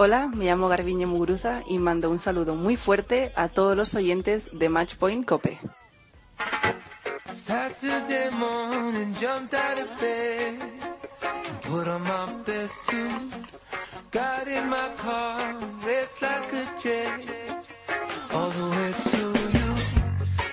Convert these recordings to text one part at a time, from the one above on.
Hola, me llamo Garbiño Muguruza y mando un saludo muy fuerte a todos los oyentes de Matchpoint Cope.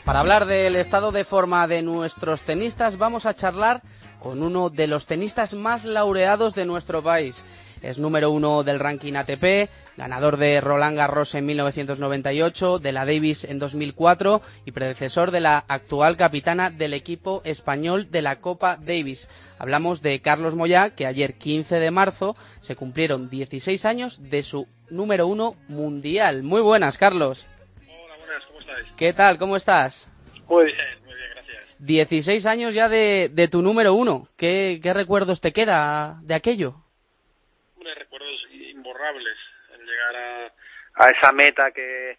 Para hablar del estado de forma de nuestros tenistas, vamos a charlar con uno de los tenistas más laureados de nuestro país. Es número uno del ranking ATP, ganador de Roland Garros en 1998, de la Davis en 2004 y predecesor de la actual capitana del equipo español de la Copa Davis. Hablamos de Carlos Moyá, que ayer 15 de marzo se cumplieron 16 años de su número uno mundial. Muy buenas, Carlos. Hola, buenas, ¿cómo estáis? ¿Qué tal? ¿Cómo estás? Muy bien, muy bien, gracias. 16 años ya de, de tu número uno. ¿Qué, ¿Qué recuerdos te queda de aquello? recuerdos imborrables en llegar a, a esa meta que,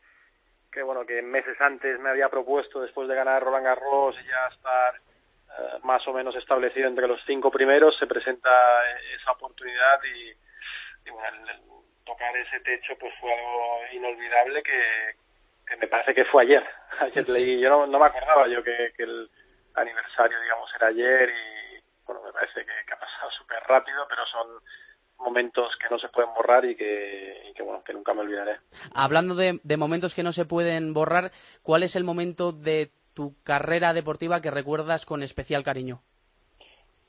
que, bueno, que meses antes me había propuesto después de ganar Roland Garros y ya estar eh, más o menos establecido entre los cinco primeros, se presenta esa oportunidad y, y bueno, el, el tocar ese techo pues fue algo inolvidable que, que me parece que fue ayer. Ayer Sí. leí, yo no, no me acordaba yo que, que el aniversario, digamos, era ayer y bueno, me parece que, que ha pasado súper rápido, pero son momentos que no se pueden borrar y que, y que bueno, que nunca me olvidaré. Hablando de, de momentos que no se pueden borrar, ¿cuál es el momento de tu carrera deportiva que recuerdas con especial cariño?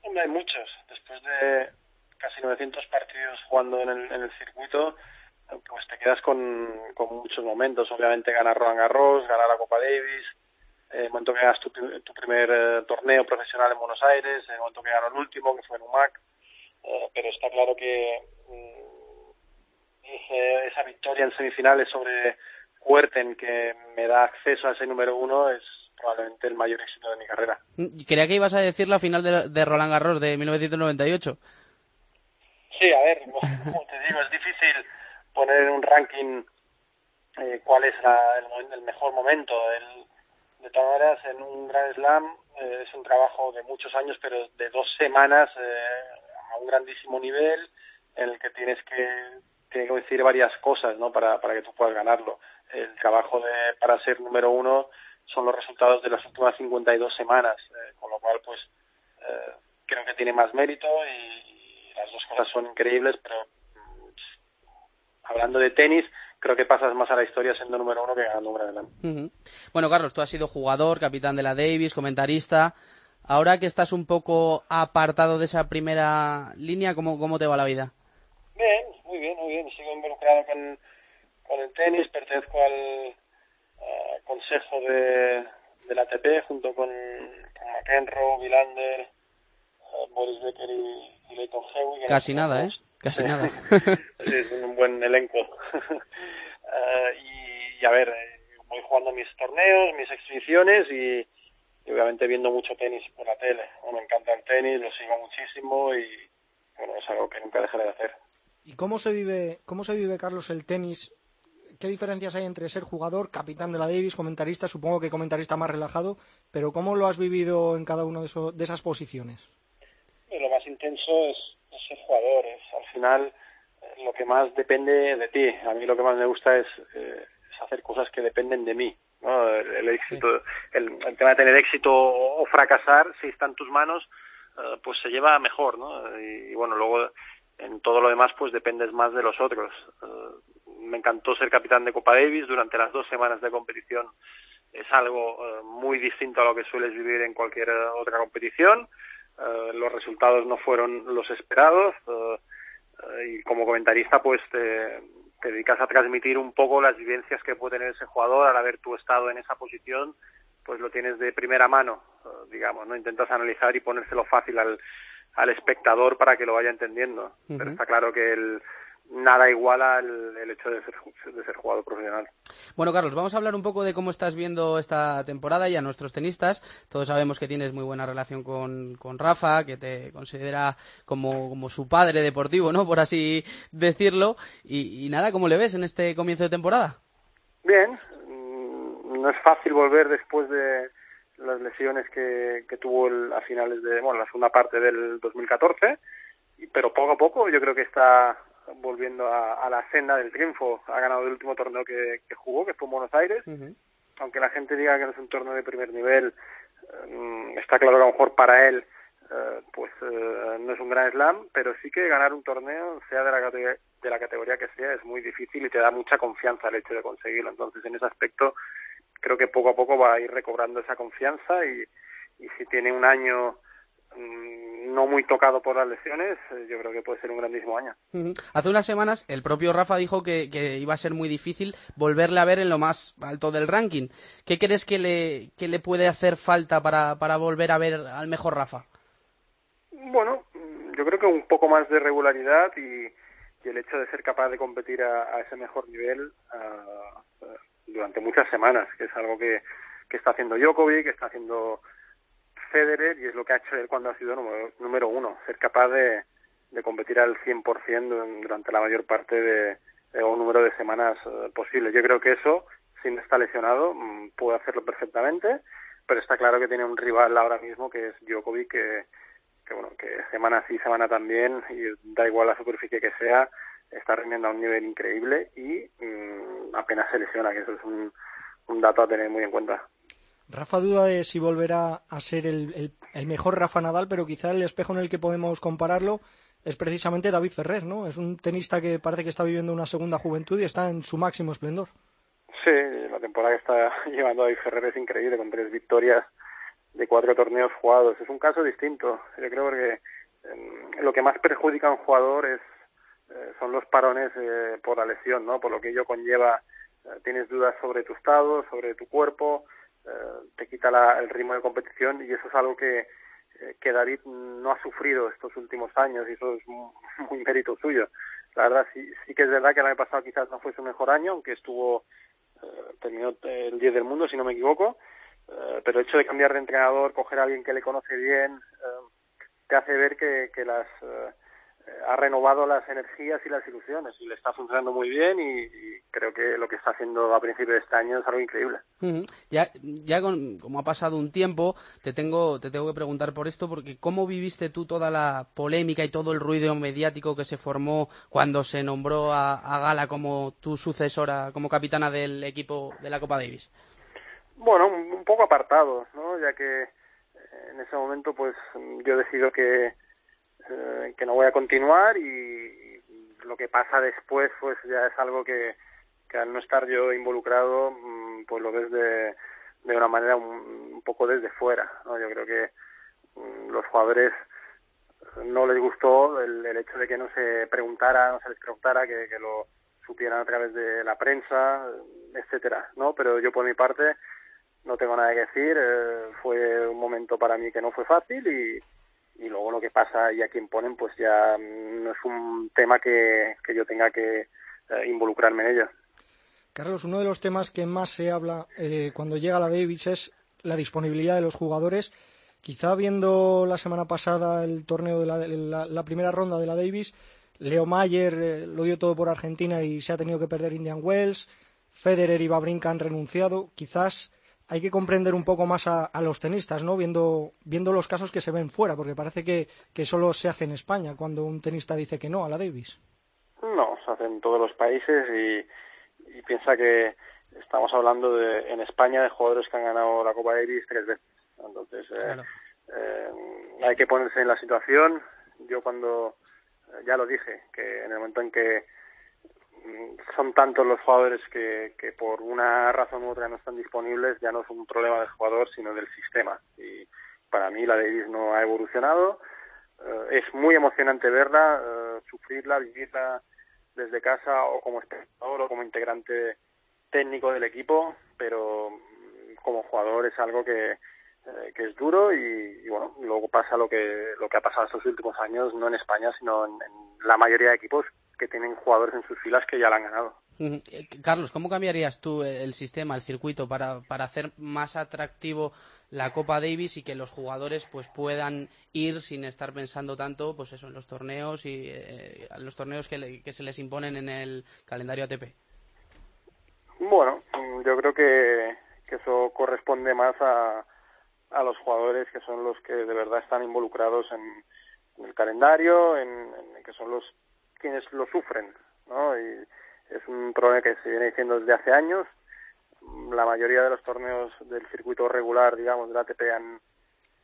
Hombre, hay muchos. Después de casi 900 partidos jugando en el, en el circuito, pues te quedas con, con muchos momentos. Obviamente ganar Roland Garros, ganar la Copa Davis, eh, el momento que ganas tu, tu primer eh, torneo profesional en Buenos Aires, el momento que ganó el último, que fue en UMAC. Eh, pero está claro que mm, esa victoria en semifinales sobre Huerten, que me da acceso a ese número uno, es probablemente el mayor éxito de mi carrera. Mm, Creía que ibas a decir la final de, de Roland Garros de 1998. Sí, a ver, como te digo, es difícil poner en un ranking eh, cuál es la- el, el mejor momento. El, de todas maneras, en un Grand Slam eh, es un trabajo de muchos años, pero de dos semanas eh, a un grandísimo nivel en el que tienes que, que coincidir varias cosas ¿no? para, para que tú puedas ganarlo. El trabajo de, para ser número uno son los resultados de las últimas 52 semanas, eh, con lo cual, pues, eh, creo que tiene más mérito y, las dos cosas son increíbles, pero hablando de tenis, creo que pasas más a la historia siendo número uno que ganando un Slam. Ujú. Bueno, Carlos, tú has sido jugador, capitán de la Davis, comentarista. Ahora que estás un poco apartado de esa primera línea, ¿cómo, cómo te va la vida? Bien, muy bien, muy bien. Sigo involucrado con, con el tenis, pertenezco al consejo de, del ATP junto con, con McEnroe, Villander, eh, Boris Becker y, y Leighton Hewitt. Casi nada, ¿eh? Conocemos. Casi Sí. nada. Sí, es un buen elenco. Eh, y, y a ver, eh, voy jugando mis torneos, mis exhibiciones y, y obviamente viendo mucho tenis por la tele. me encanta el tenis, lo sigo muchísimo y bueno, es algo que nunca dejaré de hacer. ¿Y cómo se vive, cómo se vive, Carlos, el tenis? ¿Qué diferencias hay entre ser jugador, capitán de la Davis, comentarista? Supongo que comentarista más relajado, pero ¿cómo lo has vivido en cada una de, de esas posiciones? Y lo más intenso es, es ser jugador, es final eh, lo que más depende de ti. A mí lo que más me gusta es, eh, es hacer cosas que dependen de mí. ¿no? El, el éxito, el, el tema de tener éxito o, o fracasar, si está en tus manos, eh, pues se lleva mejor, ¿no? Y, y bueno, luego en todo lo demás pues dependes más de los otros. Eh, me encantó ser capitán de Copa Davis durante las dos semanas de competición. Es algo eh, muy distinto a lo que sueles vivir en cualquier otra competición. Eh, los resultados no fueron los esperados y como comentarista pues te, te dedicas a transmitir un poco las vivencias que puede tener ese jugador al haber tú estado en esa posición pues lo tienes de primera mano eh, digamos no intentas analizar y ponérselo fácil al, al espectador para que lo vaya entendiendo. Pero está claro que el, nada iguala el, el hecho de ser, de ser jugador profesional Bueno, Carlos, vamos a hablar un poco de cómo estás viendo esta temporada y a nuestros tenistas. Todos sabemos que tienes muy buena relación con, con Rafa, que te considera como, como su padre deportivo, ¿no? Por así decirlo. Y, y nada, ¿cómo le ves en este comienzo de temporada? Bien, mm, no es fácil volver después de las lesiones que, que tuvo el- a finales de, bueno, la segunda parte del 2014, y- pero poco a poco yo creo que está volviendo a, la senda del triunfo. Ha ganado el último torneo que, jugó, que fue en Buenos Aires. Aunque la gente diga que no es un torneo de primer nivel, mm, está claro que a lo mejor para él eh, pues eh, no es un gran slam, pero sí que ganar un torneo, sea de la, categoría, de la categoría que sea, es muy difícil y te da mucha confianza el hecho de conseguirlo. Entonces, en ese aspecto, creo que poco a poco va a ir recobrando esa confianza y, y si tiene un año no muy tocado por las lesiones, eh, yo creo que puede ser un grandísimo año. Hace unas semanas el propio Rafa dijo que, iba a ser muy difícil volverle a ver en lo más alto del ranking. ¿Qué crees que le, que le puede hacer falta para, para volver a ver al mejor Rafa? Bueno, yo creo que un poco más de regularidad y, el hecho de ser capaz de competir a, ese mejor nivel durante muchas semanas, que es algo que, que está haciendo Djokovic, que está haciendo Federer y es lo que ha hecho él cuando ha sido número, uno, ser capaz de, de competir al 100% durante la mayor parte de, un número de semanas eh, posible. Yo creo que eso, sin estar lesionado, mm, puede hacerlo perfectamente, pero está claro que tiene un rival ahora mismo que es Djokovic, que, bueno, que semana sí, semana también, y da igual la superficie que sea, está rindiendo a un nivel increíble y mm, apenas se lesiona, que eso es un dato a tener muy en cuenta. Rafa duda de si volverá a ser el, mejor Rafa Nadal, pero quizá el espejo en el que podemos compararlo es precisamente David Ferrer, ¿no? Es un tenista que parece que está viviendo una segunda juventud y está en su máximo esplendor. Sí, la temporada que está llevando David Ferrer es increíble, con tres victorias de cuatro torneos jugados. Es un caso distinto. Yo creo que em, lo que más perjudica a un jugador es, eh, son los parones eh, por la lesión, ¿no? Por lo que ello conlleva, eh, tienes dudas sobre tu estado, sobre tu cuerpo, te quita el ritmo de competición y eso es algo que, eh, que David no ha sufrido estos últimos años y eso es muy, mérito suyo. La verdad sí, sí que es verdad que el año pasado quizás no fue su mejor año, aunque estuvo, eh, terminó el 10 del mundo si no me equivoco, pero el hecho de cambiar de entrenador, coger a alguien que le conoce bien, te hace ver que, que las ha renovado las energías y las ilusiones y le está funcionando muy bien y, creo que lo que está haciendo a principio de este año es algo increíble. Ya, ya como ha pasado un tiempo, te tengo, te tengo que preguntar por esto porque ¿cómo viviste tú toda la polémica y todo el ruido mediático que se formó cuando se nombró a, Gala como tu sucesora, como capitana del equipo de la Copa Davis? Bueno, un, poco apartado, ¿no? Ya que en ese momento pues yo decido que eh, que no voy a continuar y, lo que pasa después pues ya es algo que, al no estar yo involucrado mm, pues lo ves de, de una manera un, poco desde fuera ¿no? yo creo que mm, los jugadores no les gustó el, hecho de que no se preguntara no se les preguntara que, que lo supieran a través de la prensa etcétera no pero yo por mi parte no tengo nada que decir eh, fue un momento para mí que no fue fácil y y luego lo que pasa y a quien ponen pues ya no es un tema que, que yo tenga que eh, involucrarme en ello. Carlos, uno de los temas que más se habla eh, cuando llega la Davis es la disponibilidad de los jugadores. Quizá viendo la semana pasada el torneo de la, la, primera ronda de la Davis, Leo Mayer eh, lo dio todo por Argentina y se ha tenido que perder Indian Wells. Federer y Babrinka han renunciado. Quizás hay que comprender un poco más a, los tenistas, ¿no? Viendo, viendo los casos que se ven fuera, porque parece que, que solo se hace en España cuando un tenista dice que no a la Davis. No, se hace en todos los países y, piensa que estamos hablando de, en España de jugadores que han ganado la Copa Davis tres veces. Entonces, eh, eh, hay que ponerse en la situación. Yo cuando, ya lo dije, que en el momento en que son tantos los jugadores que, que por una razón u otra no están disponibles, ya no es un problema del jugador, sino del sistema. Y para mí la Davis no ha evolucionado. Eh, es muy emocionante verla, eh, sufrirla, vivirla desde casa o como espectador o como integrante técnico del equipo, pero mm, como jugador es algo que, eh, es duro y, bueno, luego pasa lo que, lo que ha pasado estos últimos años, no en España, sino en la mayoría de equipos que tienen jugadores en sus filas que ya la han ganado. Eh, Carlos, ¿cómo cambiarías tú el sistema, el circuito, para, para hacer más atractivo la Copa Davis y que los jugadores pues puedan ir sin estar pensando tanto pues eso en los torneos y eh, los torneos que, que se les imponen en el calendario ATP? Bueno, yo creo que, que eso corresponde más a, a los jugadores que son los que de verdad están involucrados en, el calendario, en, que son los quienes lo sufren, ¿no? Y es un problema que se viene diciendo desde hace años. La mayoría de los torneos del circuito regular, digamos, de la ATP han,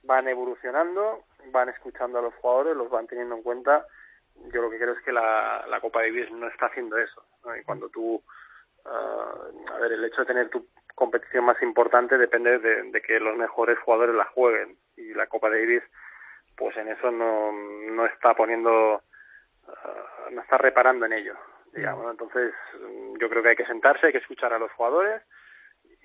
van evolucionando, van escuchando a los jugadores, los van teniendo en cuenta. Yo lo que creo es que la, la Copa Davis no está haciendo eso. Y cuando tú, uh, a ver, el hecho de tener tu competición más importante depende de, de, que los mejores jugadores la jueguen. Y la Copa Davis, pues en eso no, no está poniendo, uh, no está reparando en ello digamos. Entonces, yo creo que hay que sentarse, hay que escuchar a los jugadores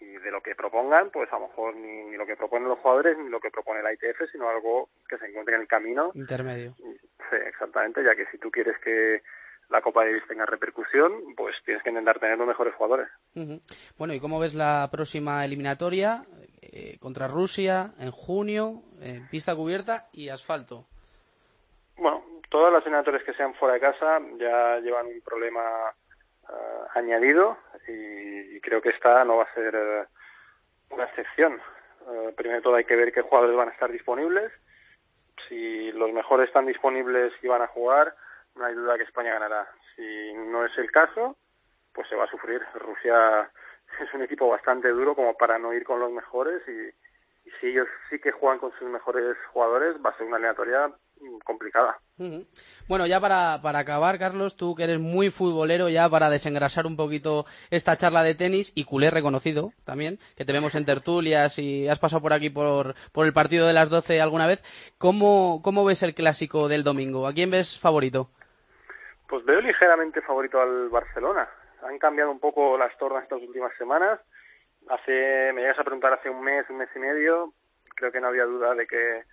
y de lo que propongan, pues a lo mejor ni, ni, lo que proponen los jugadores ni lo que propone la ITF, sino algo que se encuentre en el camino. Intermedio. Sí, exactamente, ya que si tú quieres que la Copa Davis tenga repercusión, pues tienes que intentar tener los mejores jugadores. Uh -huh. Bueno, ¿y cómo ves la próxima eliminatoria eh, contra Rusia en junio, en pista cubierta y asfalto? Todas las eliminatorias que sean fuera de casa ya llevan un problema uh, añadido y, creo que esta no va a ser uh, una excepción. Uh, primero todo hay que ver qué jugadores van a estar disponibles. Si los mejores están disponibles y van a jugar, no hay duda que España ganará. Si no es el caso, pues se va a sufrir. Rusia es un equipo bastante duro como para no ir con los mejores y, y si ellos sí que juegan con sus mejores jugadores, va a ser una eliminatoria complicada. Uh -huh. Bueno, ya para, para acabar, Carlos, tú que eres muy futbolero, ya para desengrasar un poquito esta charla de tenis y culé reconocido también, que te vemos en tertulias y has pasado por aquí por, por el partido de las 12 alguna vez, ¿cómo, ¿cómo ves el clásico del domingo? ¿A quién ves favorito? Pues veo ligeramente favorito al Barcelona. Han cambiado un poco las tornas estas últimas semanas. Hace, me llegas a preguntar hace un mes, un mes y medio, creo que no había duda de que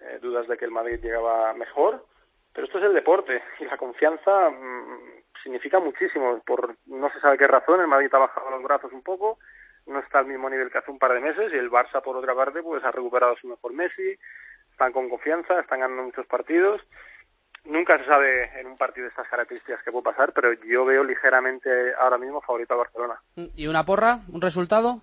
eh, dudas de que el Madrid llegaba mejor, pero esto es el deporte y la confianza mmm, significa muchísimo. Por no se sabe qué razón, el Madrid ha bajado los brazos un poco, no está al mismo nivel que hace un par de meses y el Barça, por otra parte, pues ha recuperado su mejor Messi, están con confianza, están ganando muchos partidos. Nunca se sabe en un partido de estas características qué puede pasar, pero yo veo ligeramente ahora mismo favorito a Barcelona. ¿Y una porra? ¿Un resultado?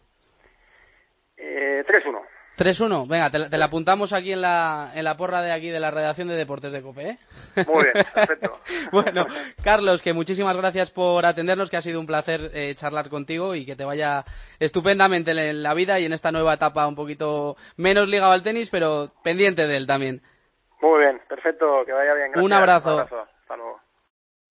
Eh, 3-1. 3-1, venga, te, te, la apuntamos aquí en la, en la porra de aquí de la redacción de Deportes de Cope, ¿eh? Muy bien, perfecto. bueno, Carlos, que muchísimas gracias por atendernos, que ha sido un placer eh, charlar contigo y que te vaya estupendamente en la vida y en esta nueva etapa un poquito menos ligado al tenis, pero pendiente de él también. Muy bien, perfecto, que vaya bien. Gracias. Un abrazo. Un abrazo.